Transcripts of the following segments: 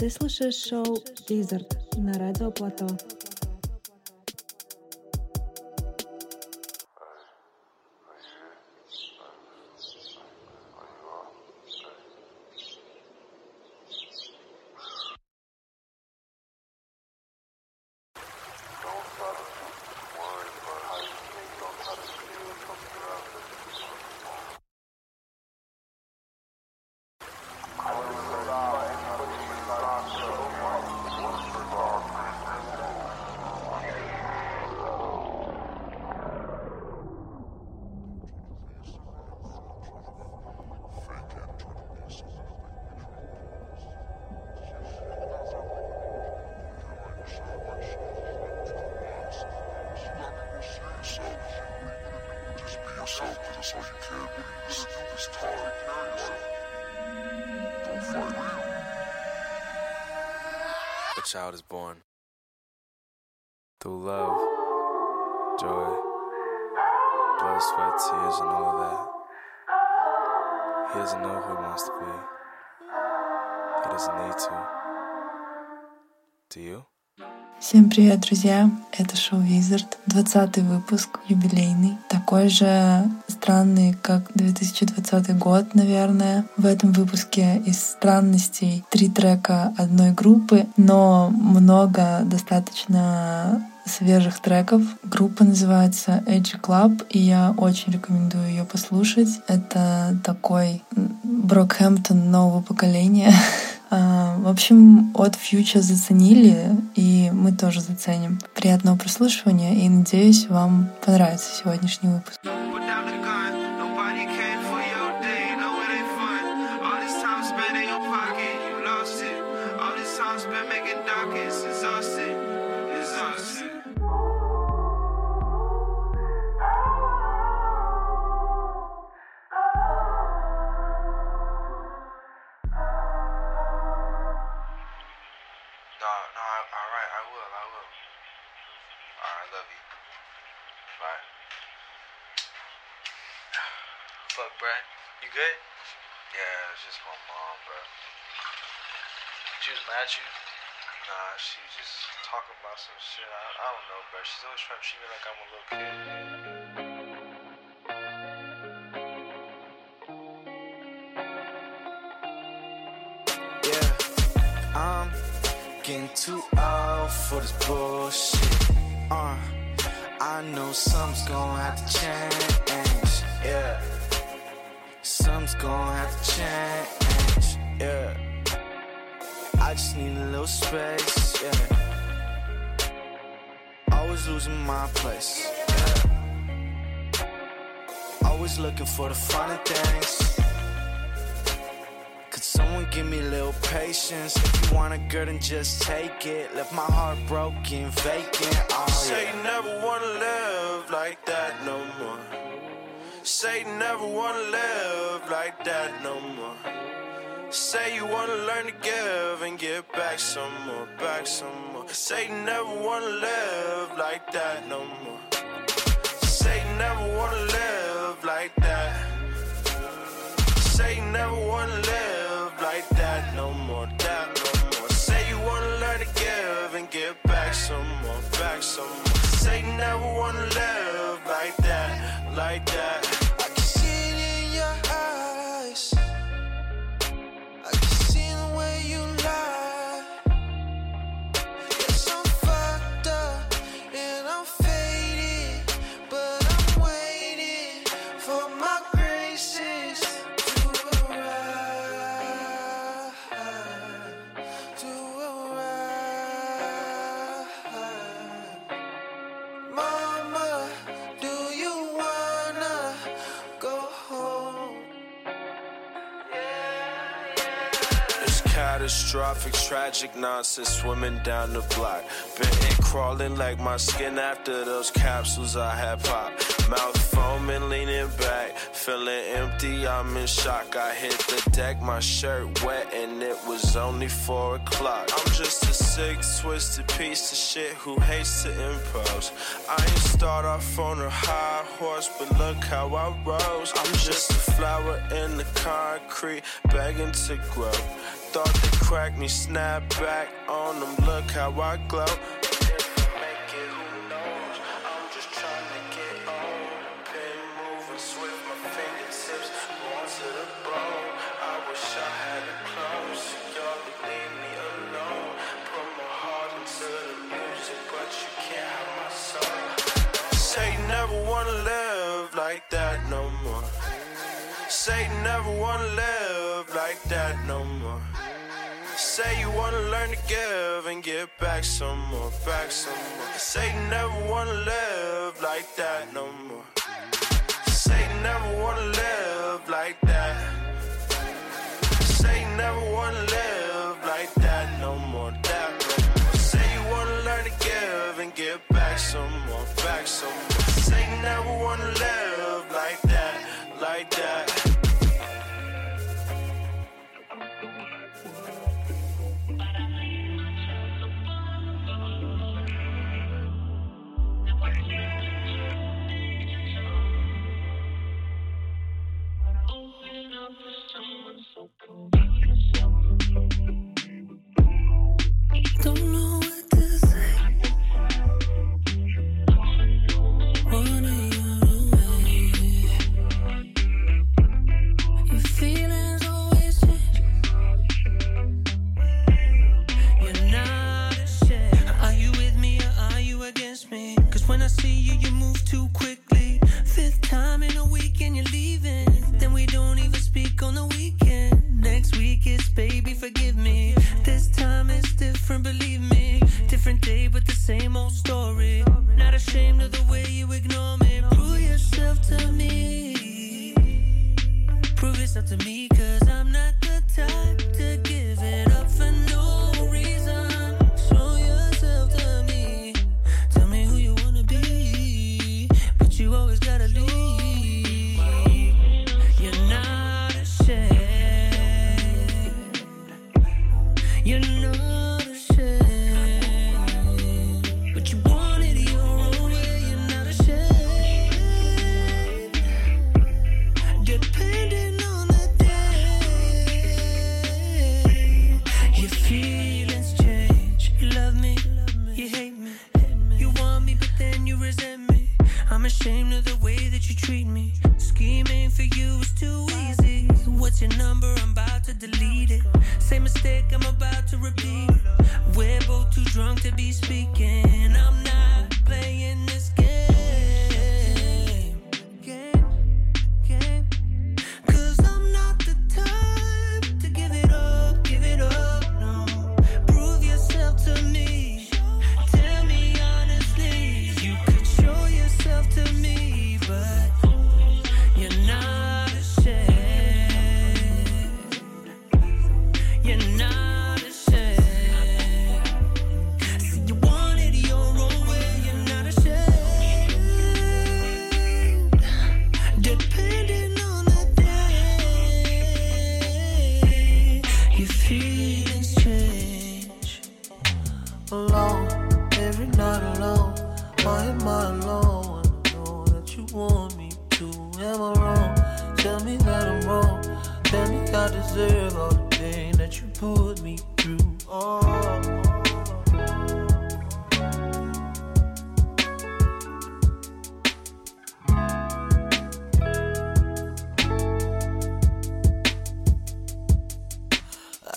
Ты слушаешь шоу Wizard на радио Плато. Привет, друзья! Это шоу Wizard, 20 выпуск, юбилейный. Такой же странный, как 2020 год, наверное. В этом выпуске из странностей три трека одной группы, но много достаточно свежих треков. Группа называется Edgy Club, и я очень рекомендую ее послушать. Это такой Брокхэмптон нового поколения. А, в общем, от Future заценили, и мы тоже заценим. Приятного прослушивания, и надеюсь, вам понравится сегодняшний выпуск. At you? Nah, she was just talking about some shit. I, I don't know, bro. She's always trying to treat me like I'm a little kid. Yeah, I'm getting too old for this bullshit. Uh, I know something's gonna have to change. Yeah, something's gonna have to change. Yeah, I just need a little space. Yeah, always losing my place. Yeah, always looking for the funny things. Could someone give me a little patience? If you want a girl, then just take it. Left my heart broken, vacant. Oh, yeah. Say you never wanna live like that no more. Say you never wanna live like that no more. Say you wanna learn to give and get back some more, back some more. Say you never wanna live like that no more. Say you never wanna live like that. Say you never wanna live like that no more, that no more. Say you wanna learn to give and get back some more, back some more. Say you never wanna live like that, like that. Catastrophic, tragic nonsense swimming down the block. Been crawling like my skin after those capsules I had popped. Mouth foaming, leaning back. feeling empty, I'm in shock. I hit the deck, my shirt wet, and it was only four o'clock. I'm just a sick, twisted piece of shit who hates to impose. I ain't start off on a high horse, but look how I rose. I'm just a flower in the concrete, begging to grow. Thought they cracked me, snap back on them. Look how I glow. That no more. Say never wanna live like that no more. Say you wanna learn to give and get back some more, back some more. Say you never wanna live like that no more. Say you never wanna live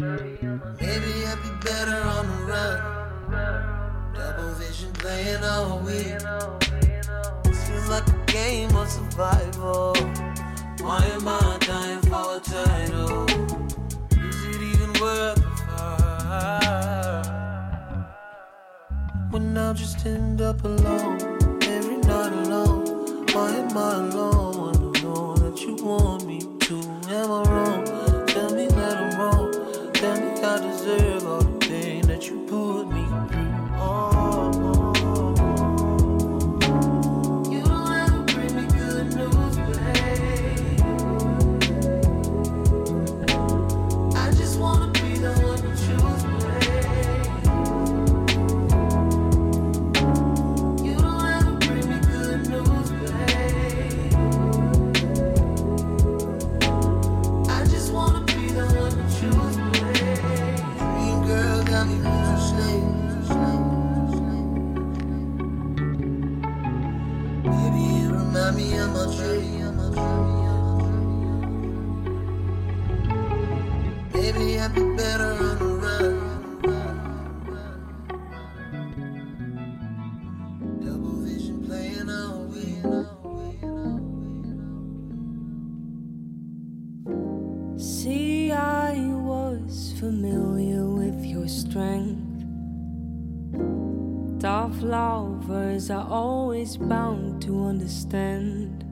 Maybe I'd be better on the run. Double vision playing all week. Seems like a game of survival. Why am I dying for a title? Is it even worth the fight? When I just end up alone, every night alone. Why am I alone? I know that you want me to. Always bound to understand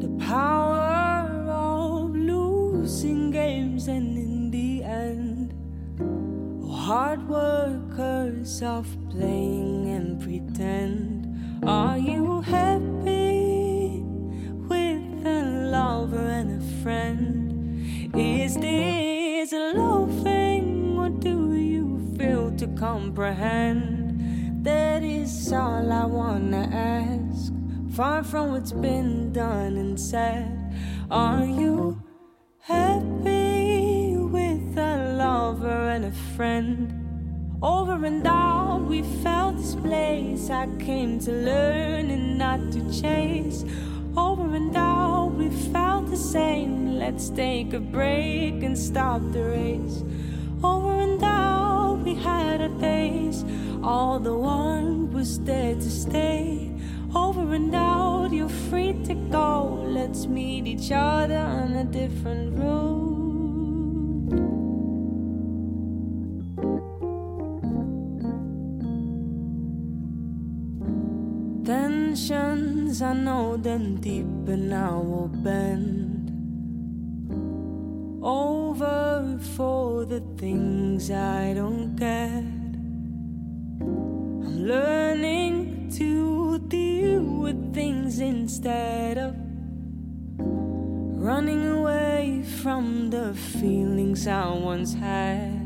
the power of losing games, and in the end, hard workers of playing and pretend. Are you happy with a lover and a friend? Is this a love thing, or do you fail to comprehend? Is all I wanna ask. Far from what's been done and said, are you happy with a lover and a friend? Over and out, we felt this place. I came to learn and not to chase. Over and out, we felt the same. Let's take a break and stop the race. We had a days. All the one was there to stay. Over and out, you're free to go. Let's meet each other on a different road. Tensions, I know them deep, and I will bend over for the things I don't get. I'm learning to deal with things instead of running away from the feelings I once had.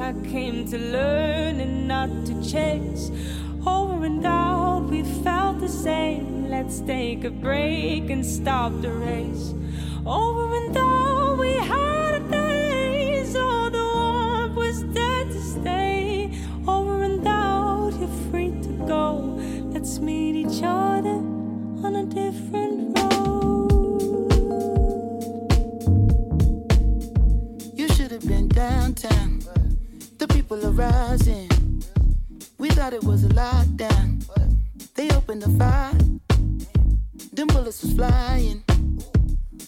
I came to learn and not to chase. Over and out, we felt the same. Let's take a break and stop the race. Over people are rising. We thought it was a lockdown. They opened the fire. Them bullets was flying.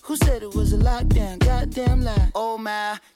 Who said it was a lockdown? Goddamn lie. Oh my,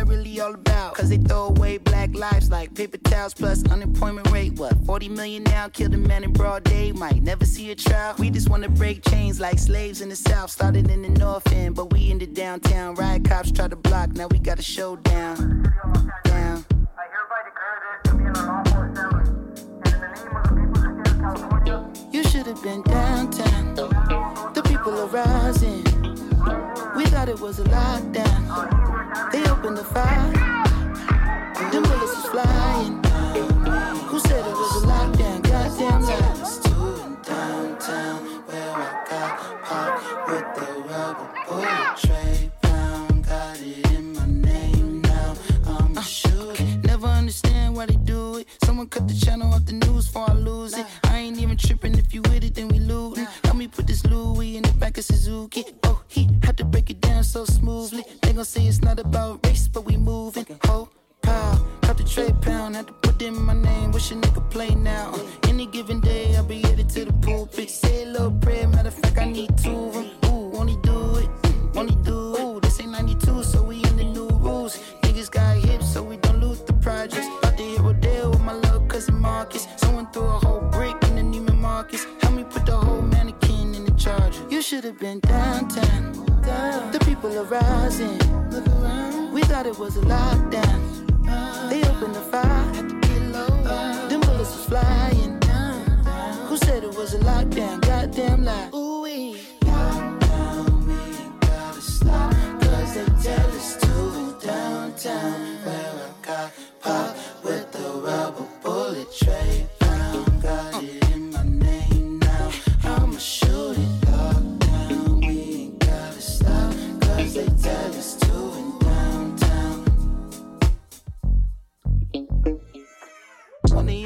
really all about? Cause they throw away black lives like paper towels plus unemployment rate. What, 40 million now? Killed a man in broad day, might never see a trial. We just wanna break chains like slaves in the south. Started in the north end, but we in the downtown. Riot cops try to block, now we got a showdown. Down. You should have been downtown. The people are rising. We thought it was a lockdown. They opened the fire. Them bullets was flying. Who said it was a lockdown? Goddamn lies. Downtown, where I got popped with the rubber bullet tray. Someone cut the channel off the news before I lose it. I ain't even tripping if you with it, then we lootin'. Let me put this Louis in the back of Suzuki. Oh, he had to break it down so smoothly. They gon' say it's not about race, but we moving. Ho, pow, cut the tray pound, had to put in my name. Wish a nigga play now. Uh, any given day, I'll be headed to the pulpit. Say a little prayer, matter of fact, I need two of them. Ooh, won't he do it? Won't he do it? Ooh, this ain't 92, so should have been downtown. The people are rising. We thought it was a lockdown. They opened the fire. Them bullets was flying. Who said it was a lockdown? Goddamn lie. Ooh, we lockdown, we gotta stop. Cause they tell us to downtown.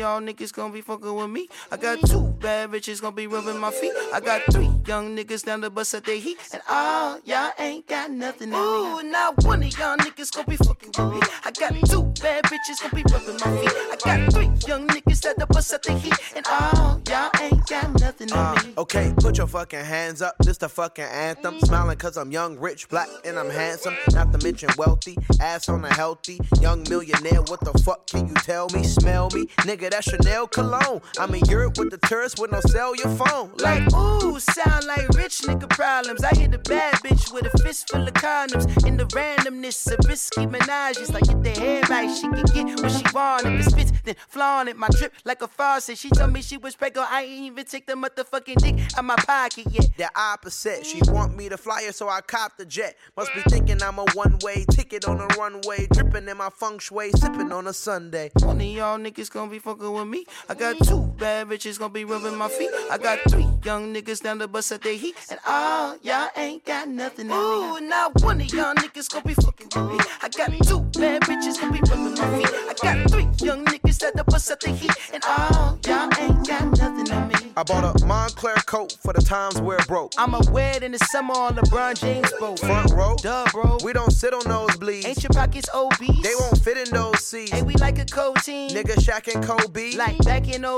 Mm-hmm. y'all niggas gonna be fucking with me. I got two bad bitches gonna be rubbing my feet. I got three young niggas down the bus at their heat. And all y'all ain't got nothing on me. Ooh, now one of y'all niggas gonna be fucking with me. I got two bad bitches gonna be rubbing my feet. I got three young niggas at the bus at their heat. And all y'all ain't got nothing on me. Okay, put your fucking hands up. This the fucking anthem. Mm-hmm. Smiling cause I'm young, rich, black, and I'm handsome. Not to mention wealthy, ass on a healthy. Young millionaire, what the fuck can you tell me? Smell me? Nigga, that's Chanel cologne. I'm in Europe with the tourists with no your phone. Like, ooh, sound like rich nigga problems. I hit a bad bitch with a fist full of condoms. In the randomness of risky menages. Like, get the hair right, she can get what she want. If it spits, then flaunt it. My drip like a faucet. She told me she was pregnant. I ain't even take the motherfucking dick out my pocket yet. The opposite, she want me to fly her, so I cop the jet. Must be thinking I'm a one way ticket on a runway. Dripping in my feng shui, sipping on a Sunday. One of y'all niggas gonna be fucking with me. I got two bad bitches gonna be rubbing my feet. I got three young niggas down the bus at their heat. And all y'all ain't got nothing on me. Ooh, now one of y'all niggas gonna be fucking with me. I got two bad bitches gonna be rubbing my feet. I got three young niggas at the bus at their heat. And all y'all ain't got nothing on me. I bought a Moncler coat for the times where it broke. I'ma wear it in the summer on LeBron James boat. Front row, Duh, bro. we don't sit on those bleeds. Ain't your pockets obese? They won't fit in those seats. Ain't we like a cold team? Nigga Shaq and Kobe. Like back in 03.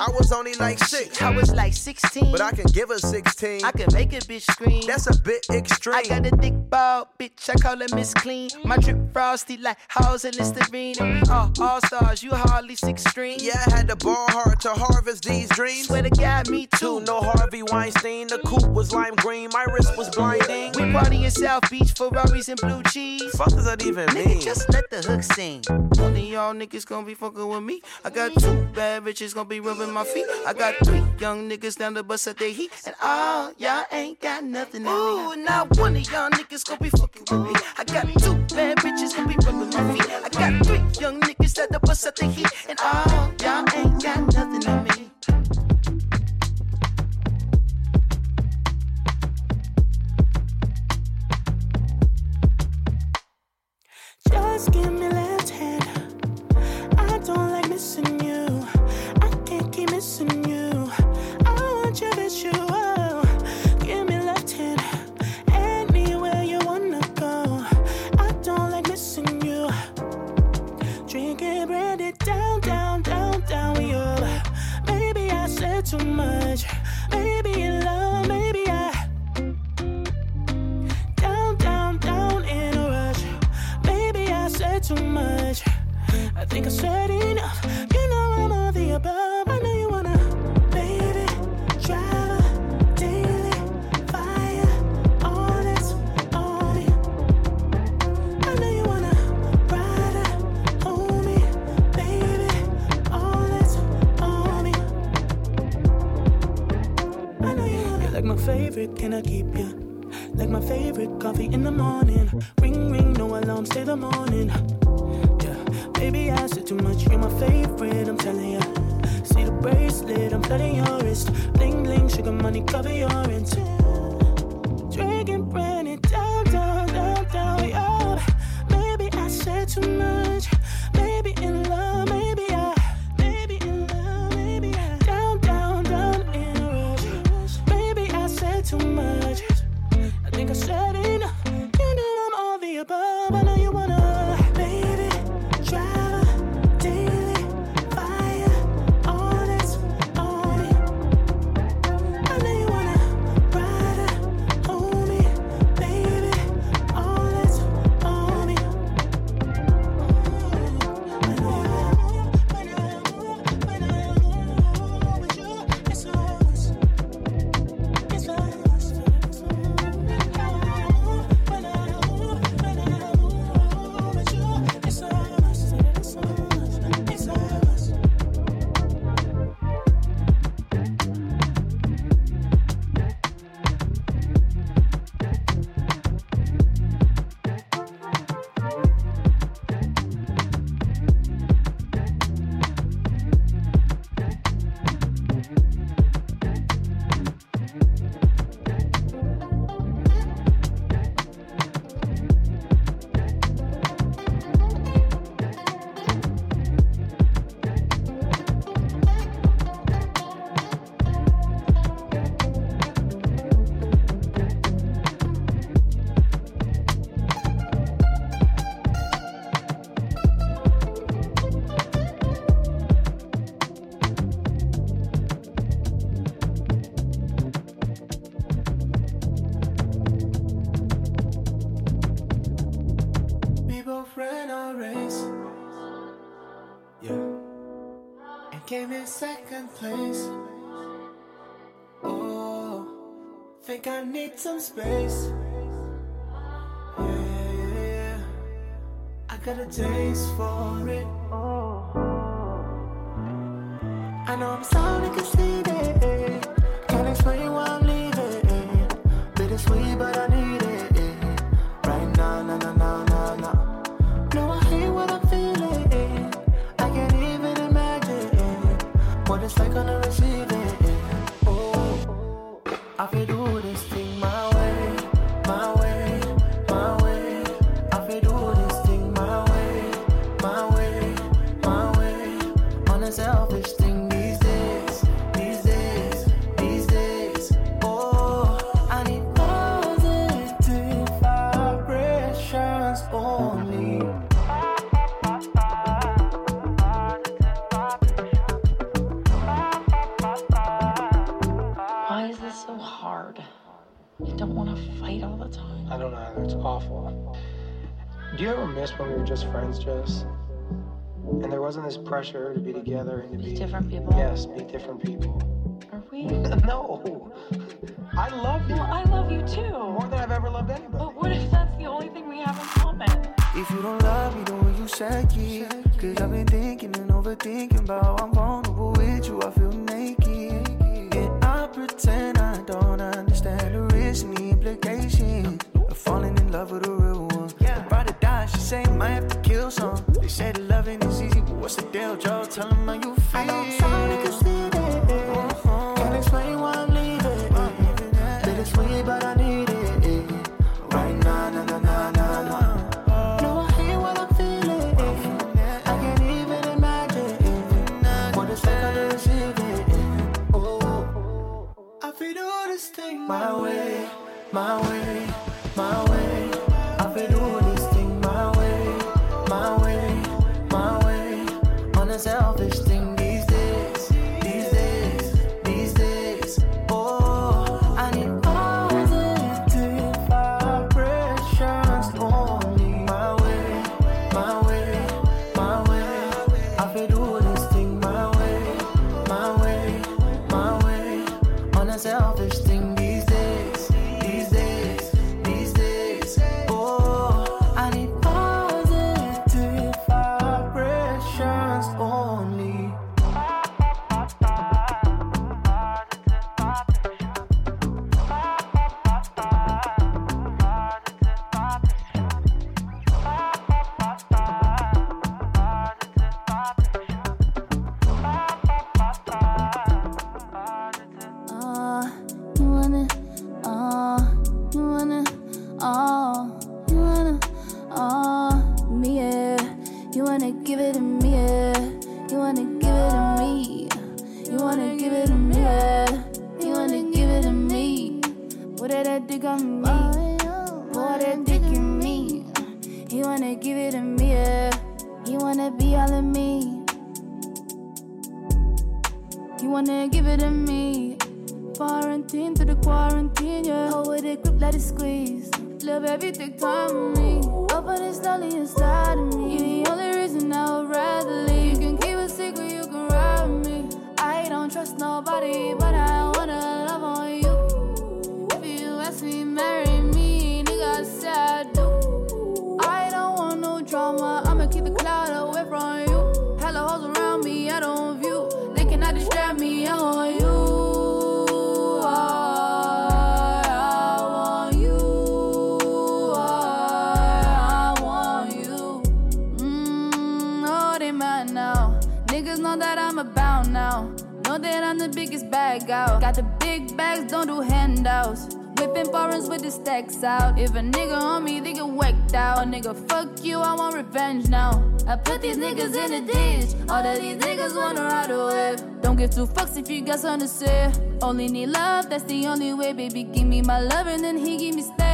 I was only like six, I was like 16. but I can give her 16. I can make a bitch scream. That's a bit extreme. I got a thick ball, bitch. I call her Miss Clean. My drip frosty like Halls and Listerine. We all stars. You hardly six string. yeah, I had to ball hard to harvest these dreams. Swear to God, me too. No Harvey Weinstein. The coupe was lime green. My wrist was blinding. We party in South Beach, for Ferraris and blue cheese. fuck does that even mean? Nigga, just let the hook sing. Of y'all niggas gonna be fucking with me. I got Two bad bitches gonna be rubbing my feet. I got three young niggas down the bus at the heat. And all y'all ain't got nothing to Ooh, not one of y'all niggas gonna be fucking with me. I got two bad bitches gonna be rubbing my feet. I got three young niggas down the bus at the heat. And all y'all ain't got nothing on me. Just give me Baby, I said too much, you're my favorite, I'm telling ya. See the bracelet, I'm flooding your wrist. Bling, bling, sugar money, cover your intent. need some space. Yeah, yeah, yeah. I got a taste for it. Oh. I know I'm sounding conceited. don't know. It's awful. Do you ever miss when we were just friends, Jess? And there wasn't this pressure to be together and to be, be different people. Yes, be different people. Are we? no. I love you. Well, I love you too. More than I've ever loved anybody. But what if that's the only thing we have in common? If you don't love me don't you said it, cause I've been thinking and overthinking about how I'm vulnerable with you. I feel naked, and I pretend I don't understand the me falling in love with a real one. Yeah. About to die, she say might have to kill some. They say loving is easy, but what's the deal, Joe? Tell them how you feel. keep the cloud away from you. Hella hoes around me, I don't view. They cannot distract me, I want you. Niggas know that I'm about now. Know that I'm the biggest bag out. Got the big bags, don't do handouts. Flipping foreigns with the stacks out. If a nigga on me, they get whacked out. Nigga, fuck you, I want revenge now. I put these niggas in a ditch. All that these niggas wanna ride away. Don't give two fucks if you got something to say. Only need love, that's the only way, baby. Give me my love and then he give me stay.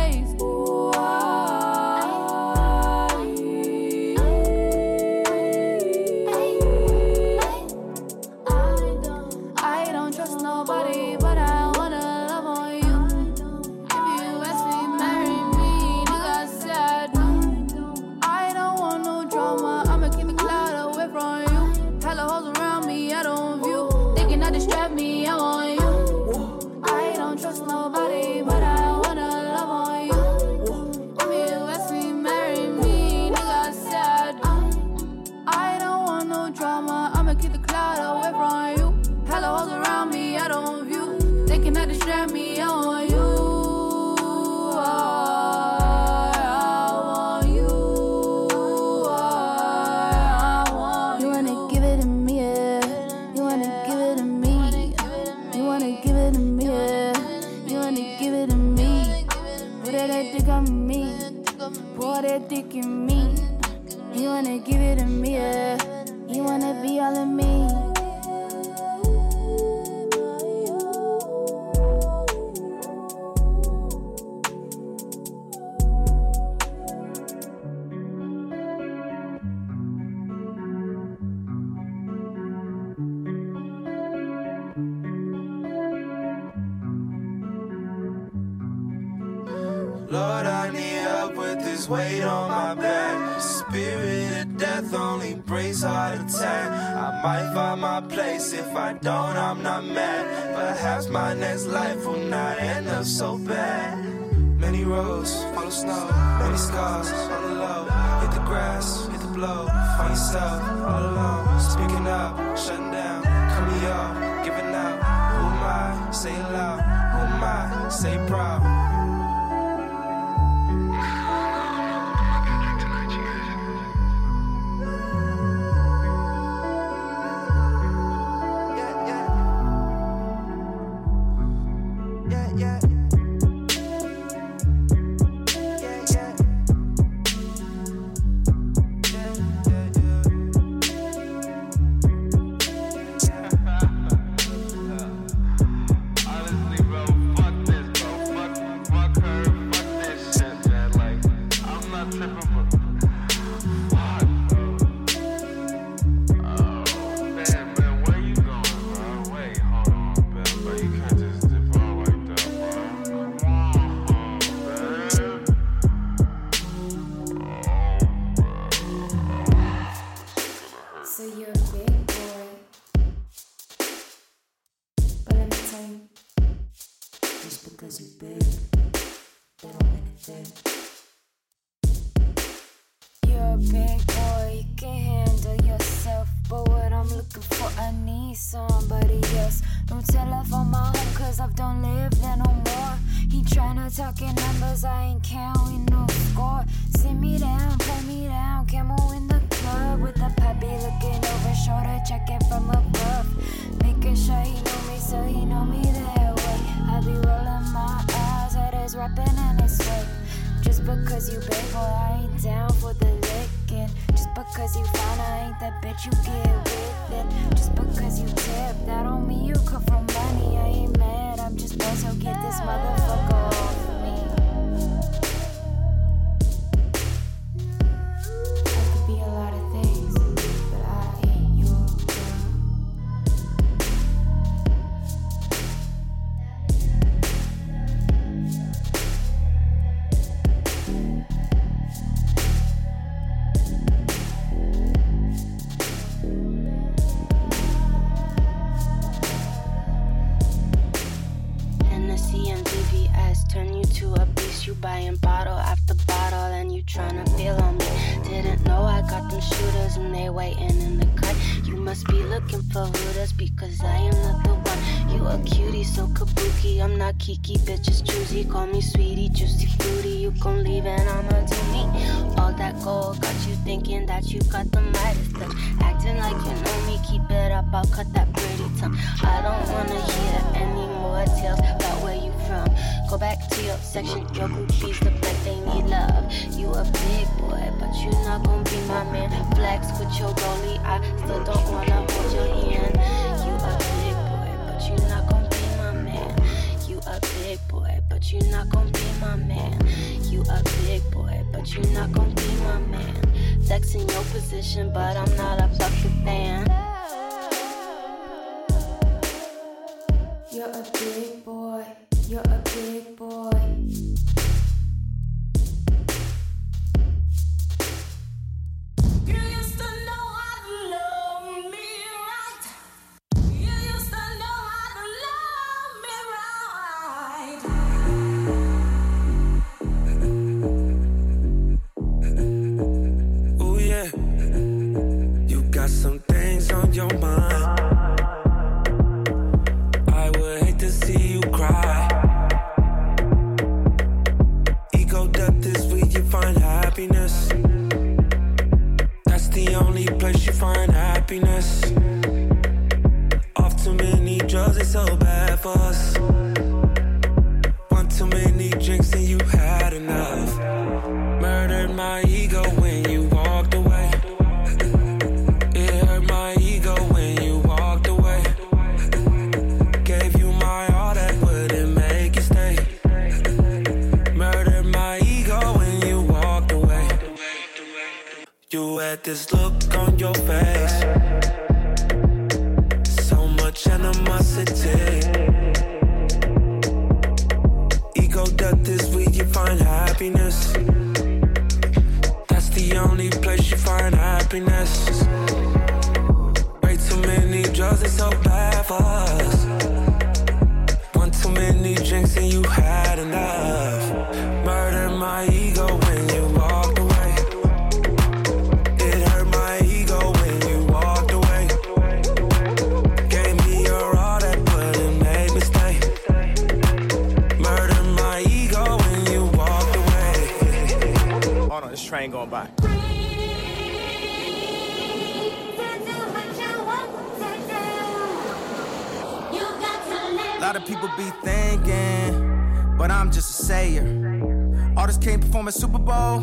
Artists can't perform at Super Bowl,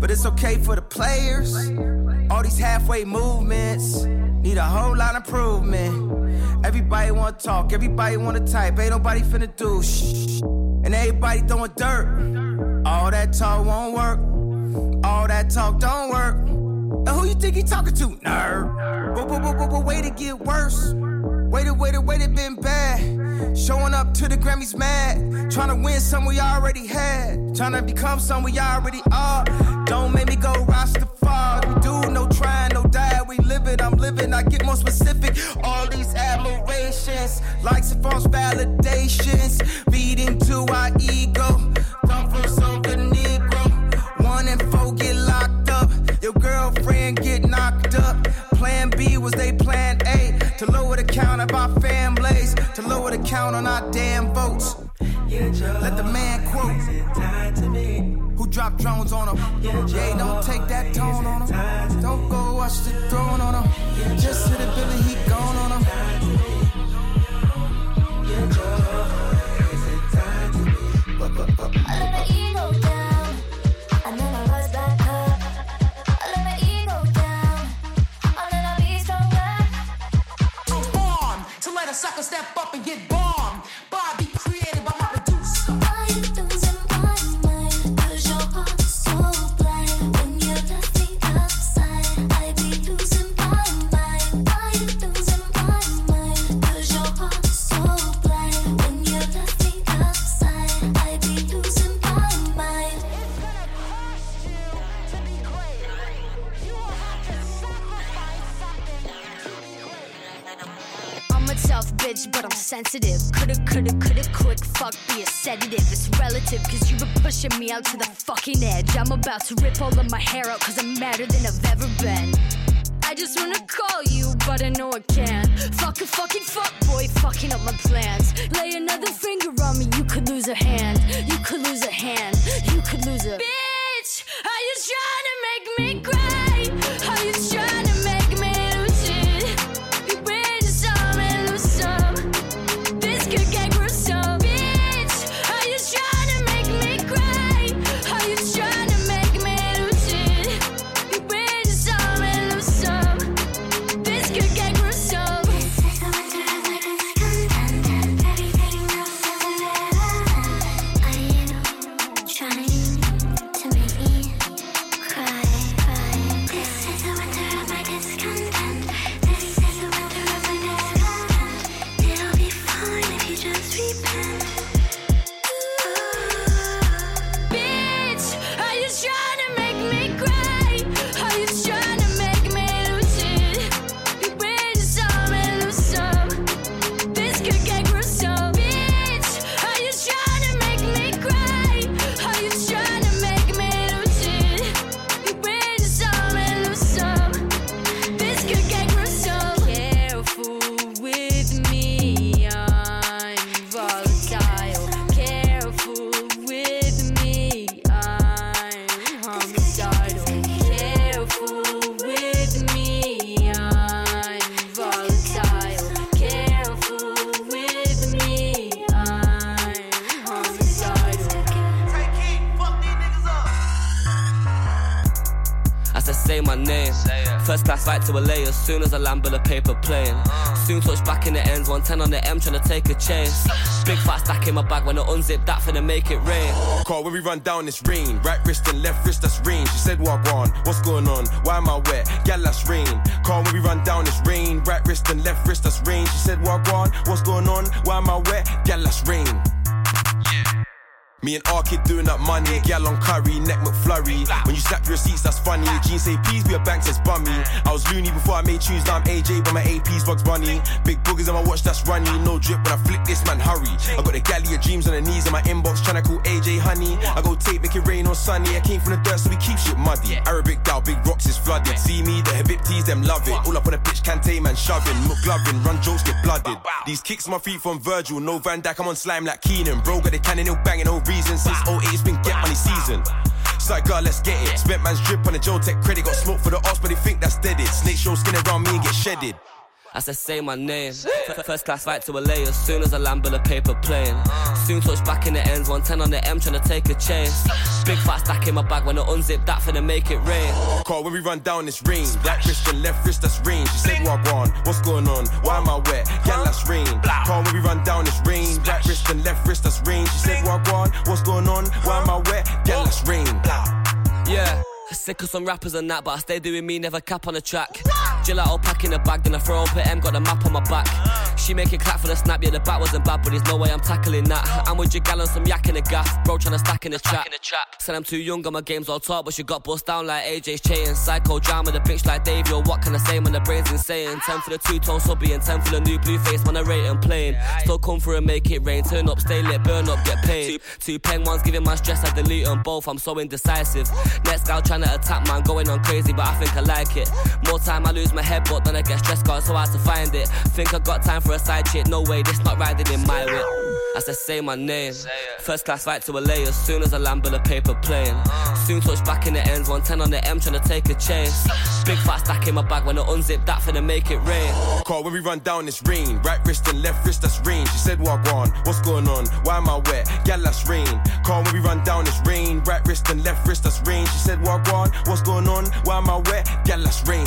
but it's okay for the players. All these halfway movements need a whole lot of improvement. Everybody wanna talk, everybody wanna type, ain't nobody finna do shh. And everybody throwing dirt. All that talk won't work. All that talk don't work. And who you think he talking to? Nerd. But, but, but, but, but way to get worse. Wait a, wait a, wait a, been bad. Showing up to the Grammys mad. Trying to win some we already had. Trying to become some we already are. Don't make me go Rastafari. We do no trying, no die. We live it, I'm living. I get more specific. All these admirations, likes and false validations. Feed into our ego. Come from some Negro. One and four get locked up. Your girlfriend get knocked up. Plan B was they plan A. To lower the count of our family count on our damn votes. Let the man quote. Who dropped drones on him? Yeah, don't take that tone on him. Don't go watch the throne on him. Just hit a Billy, he about to rip all of my hair out, cause I'm madder than I've ever been. I just wanna call you, but I know I can't. Soon as I land with a paper plane. Soon touch back in the ends, 110 on the M trying to take a chance. Big fat stack in my bag when I unzip that finna make it rain. Call when we run down this rain. Right wrist and left wrist, that's rain. She said, What on? What's going on? Why am I wet? Gal, that's rain. Call when we run down this rain. Right wrist and left wrist, that's rain. She said, What on? What's going on? Why am I wet? Gal, that's rain. Me and R kid doing that money, gal on curry, neck McFlurry. When you snap your receipts, that's funny. Jeans say please be a bank says bummy. I was loony before I made tunes, now I'm AJ, but my AP's Bugs Bunny. Big boogers on my watch, that's runny. No drip when I flick this man, hurry. I got the galley of dreams on the knees in my inbox, tryna call AJ honey. I go tape, make it rain on sunny. I came from the dirt, so we keep shit muddy. Arabic gal, big rocks is flooded. See me, the Habibtis, them love it. All up on the pitch, Kante man shoving, McGlovin, run jokes get blooded. These kicks on my feet from Virgil, no Van Dijk, I'm on slime like Keenan. Bro, got the cannon, no banging, no reason. Since 08, it's been get money season. Side girl, let's get it. Spent man's drip on the Joe Tech credit. Got smoke for the ops, but they think that's deaded. Snake show skin around me and get shedded. As I say my name, first class flight to LA as soon as I land with a paper plane. Soon touch back in the ends, 110 on the M trying to take a chance. Big fat stack in my bag when I unzip that finna make it rain. Call when we run down this rain. Right wrist and left wrist, that's rain. She said, What on? What's going on? Why am I wet? Gal, that's rain. Call when we run down this rain. Right wrist and left wrist, that's rain. She said, What on? What's going on? Why am I wet? Gal, that's rain. Yeah. Sick of some rappers and that, but I stay doing me, never cap on the track. Gelato pack in the bag, then I throw up M, got the map on my back. She make it clap for the snap, yeah, the bat wasn't bad, but there's no way I'm tackling that. I'm with your gal on some yak in the gaff, bro trying to stack in the trap. Said I'm too young, got my games all talk, but she got bust down like AJ's chain. Psycho drama, the bitch like Dave, yo, what can I say when the brain's insane? 10 for the two tone subby and 10 for the new blue face, when I rate and playing. Still come through and make it rain, turn up, stay lit, burn up, get paid. Two, two pen ones giving my stress, I delete them both, I'm so indecisive. Next gal trying to attack, man, going on crazy, but I think I like it. More time I lose my head, but then I get stressed, got so hard to find it. Think I got time for a side chick, no way, this not riding in my whip. As I say my name, first class flight to LA as soon as I land with a paper plane. Uh. Soon touch back in the ends, 110 on the M trying to take a chance. Big fat stack in my bag when I unzip that finna make it rain. Call when we run down this rain. Right wrist and left wrist, that's rain. She said, What on? What's going on? Why am I wet? Gal, that's rain. Call when we run down this rain. Right wrist and left wrist, that's rain. She said, What on? What's going on? Why am I wet? Gal, that's rain.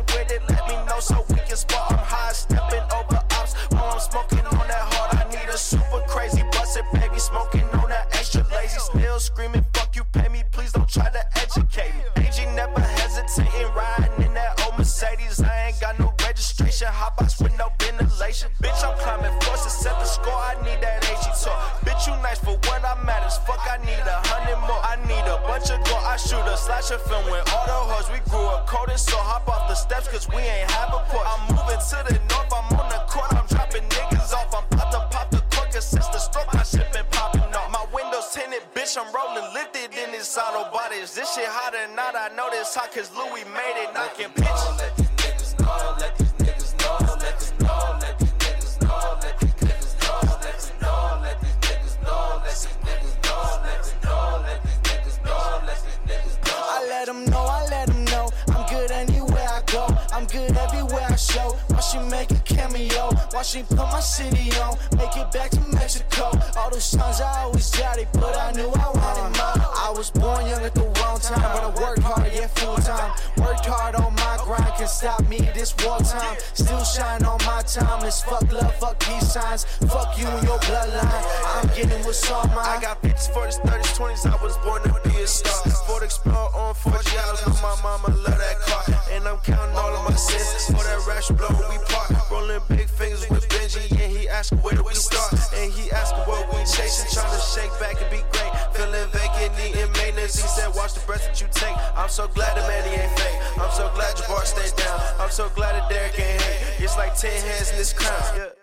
shake back and be great. Feeling vacant, needing maintenance. He said, watch the breath that you take. I'm so glad the man he ain't fake. I'm so glad your bar stayed down. I'm so glad that Derek ain't hate. It's like 10 hands in this crown. Yeah.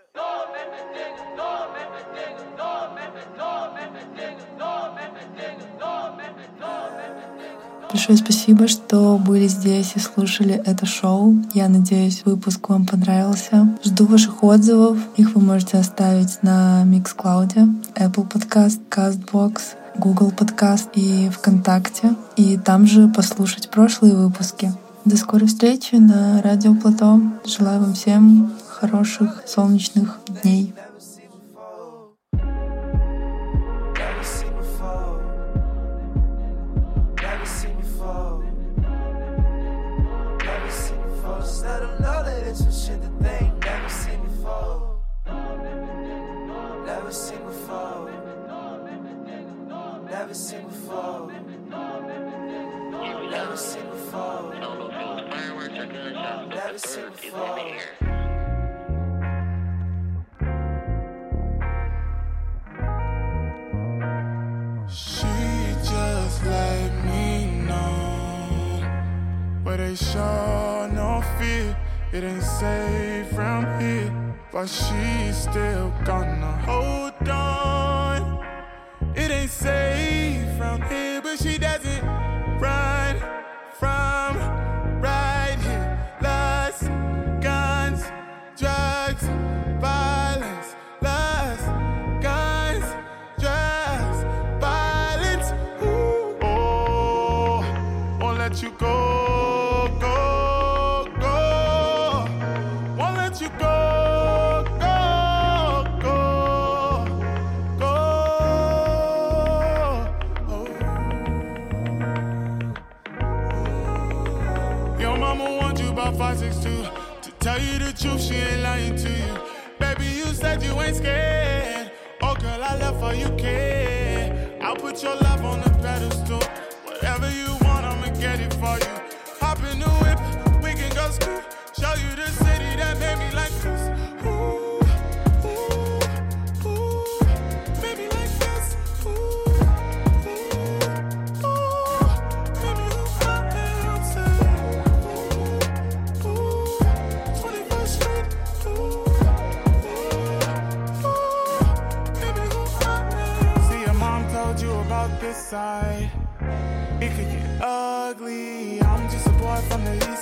Большое спасибо, что были здесь и слушали это шоу. Я надеюсь, выпуск вам понравился. Жду ваших отзывов. Их вы можете оставить на Mixcloud, Apple Podcast, CastBox, Google Podcast и ВКонтакте. И там же послушать прошлые выпуски. До скорой встречи на Радио Плато. Желаю вам всем хороших солнечных дней. Shit that they ain't never seen before. Never seen before. Never seen before. Never seen before. She just let me know where they show no fear. It ain't safe round here, but she's still gonna hold on. It ain't safe round here, but she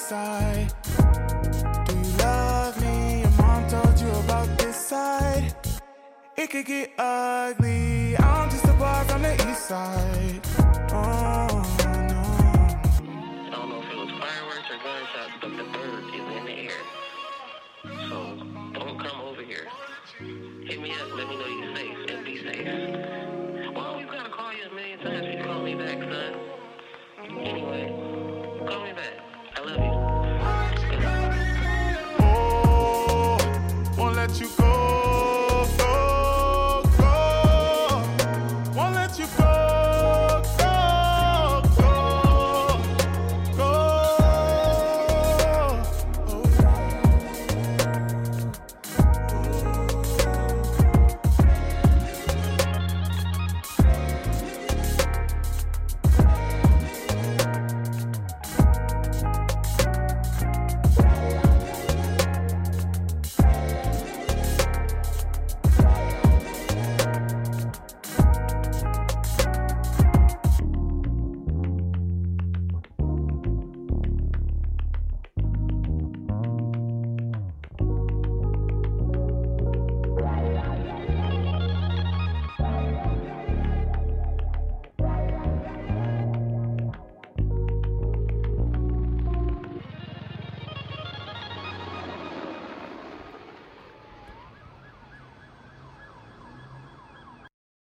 side? Do you love me? Your mom told you about this side. It could get ugly. I'm just a boy from the east side. Oh no. I don't know if it was fireworks or gunshots, but the bird is in the air. So don't come over here. Hit me up. Let me know you're safe and be safe. Well, we've got to call you a million times. You call me back, son. Anyway.